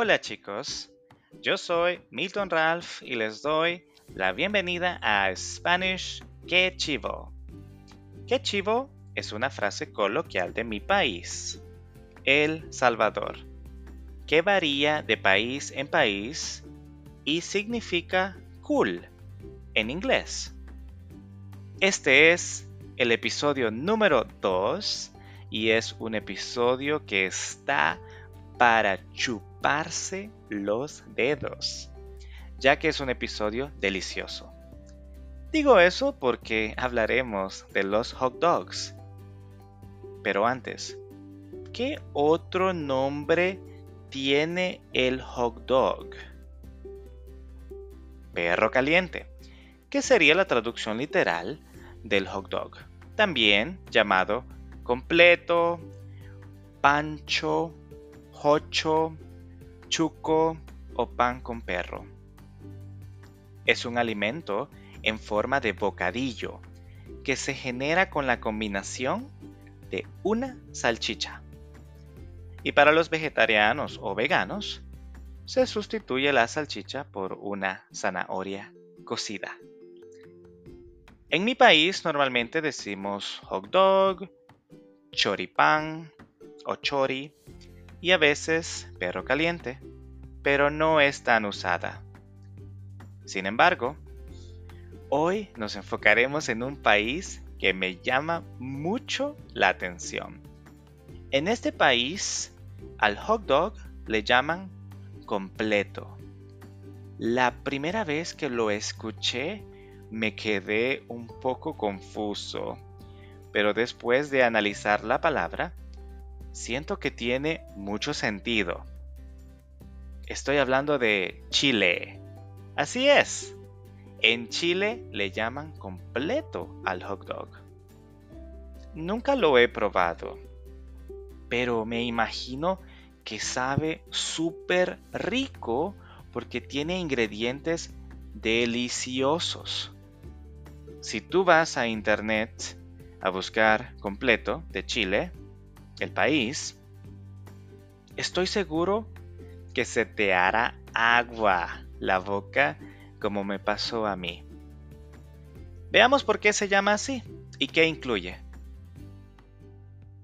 Hola chicos, yo soy Milton Ralph y les doy la bienvenida a Spanish Que Chivo. Que Chivo es una frase coloquial de mi país, El Salvador, que varía de país en país y significa cool en inglés. Este es el episodio número 2 y es un episodio que está para chuparse los dedos, ya que es un episodio delicioso. Digo eso porque hablaremos de los hot dogs. Pero antes, ¿qué otro nombre tiene el hot dog? Perro caliente, que sería la traducción literal del hot dog, también llamado completo, pancho, hocho, chuco o pan con perro. Es un alimento en forma de bocadillo que se genera con la combinación de una salchicha. Y para los vegetarianos o veganos, se sustituye la salchicha por una zanahoria cocida. En mi país normalmente decimos hot dog, choripán o chori y a veces perro caliente, pero no es tan usada. Sin embargo, hoy nos enfocaremos en un país que me llama mucho la atención. En este país, al hot dog le llaman completo. La primera vez que lo escuché me quedé un poco confuso, pero después de analizar la palabra, siento que tiene mucho sentido. Estoy hablando de Chile. Así es. En Chile le llaman completo al hot dog. Nunca lo he probado, pero me imagino que sabe súper rico porque tiene ingredientes deliciosos. Si tú vas a internet a buscar completo de Chile, el país, estoy seguro que se te hará agua la boca como me pasó a mí. Veamos por qué se llama así y qué incluye.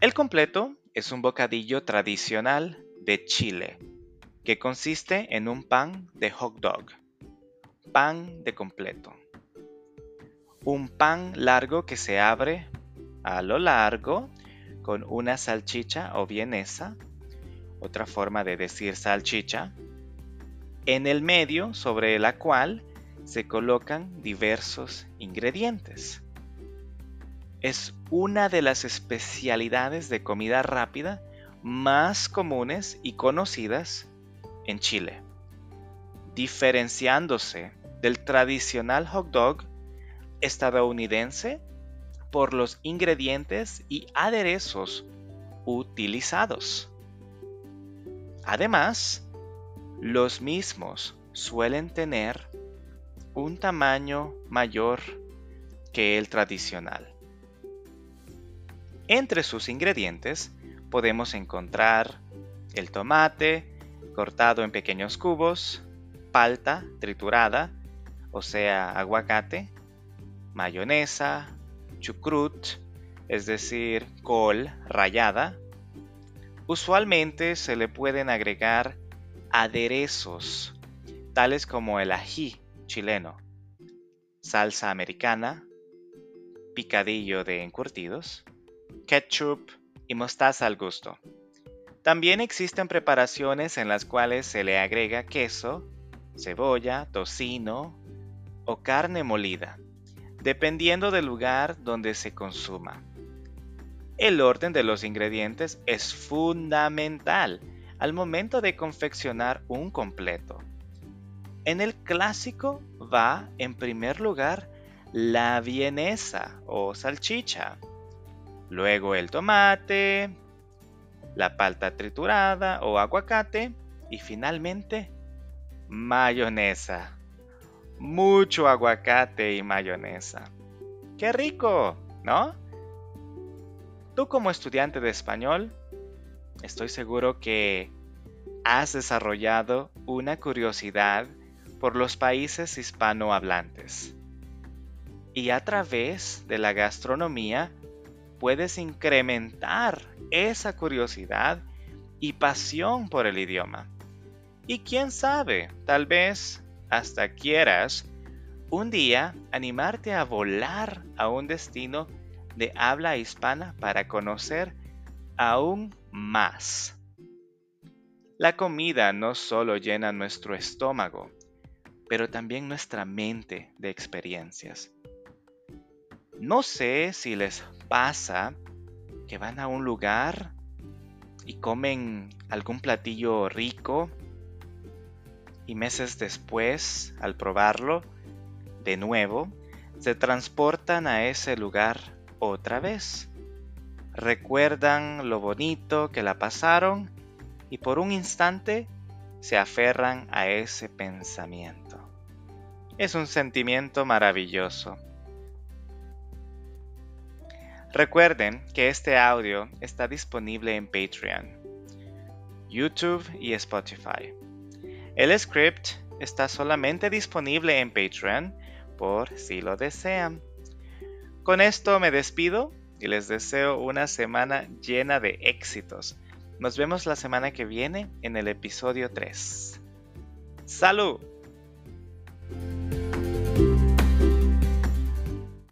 El completo es un bocadillo tradicional de Chile que consiste en un pan de hot dog, pan de completo. Un pan largo que se abre a lo largo con una salchicha o vienesa, otra forma de decir salchicha, en el medio sobre la cual se colocan diversos ingredientes. Es una de las especialidades de comida rápida más comunes y conocidas en Chile, diferenciándose del tradicional hot dog estadounidense por los ingredientes y aderezos utilizados. Además, los mismos suelen tener un tamaño mayor que el tradicional. Entre sus ingredientes podemos encontrar el tomate cortado en pequeños cubos, palta triturada, o sea, aguacate, mayonesa, chucrut, es decir, col rallada, usualmente se le pueden agregar aderezos, tales como el ají chileno, salsa americana, picadillo de encurtidos, ketchup y mostaza al gusto. También existen preparaciones en las cuales se le agrega queso, cebolla, tocino o carne molida dependiendo del lugar donde se consuma. El orden de los ingredientes es fundamental al momento de confeccionar un completo. En el clásico va en primer lugar la vienesa o salchicha, luego el tomate, la palta triturada o aguacate y finalmente mayonesa mucho aguacate y mayonesa. ¡Qué rico! ¿No? Tú como estudiante de español, estoy seguro que has desarrollado una curiosidad por los países hispanohablantes. Y a través de la gastronomía puedes incrementar esa curiosidad y pasión por el idioma. Y quién sabe, tal vez hasta quieras un día animarte a volar a un destino de habla hispana para conocer aún más. La comida no solo llena nuestro estómago, pero también nuestra mente de experiencias. No sé si les pasa que van a un lugar y comen algún platillo rico y meses después, al probarlo, de nuevo, se transportan a ese lugar otra vez. Recuerdan lo bonito que la pasaron y por un instante se aferran a ese pensamiento. Es un sentimiento maravilloso. Recuerden que este audio está disponible en Patreon, YouTube y Spotify. El script está solamente disponible en Patreon por si lo desean. Con esto me despido y les deseo una semana llena de éxitos. Nos vemos la semana que viene en el episodio 3. ¡Salud!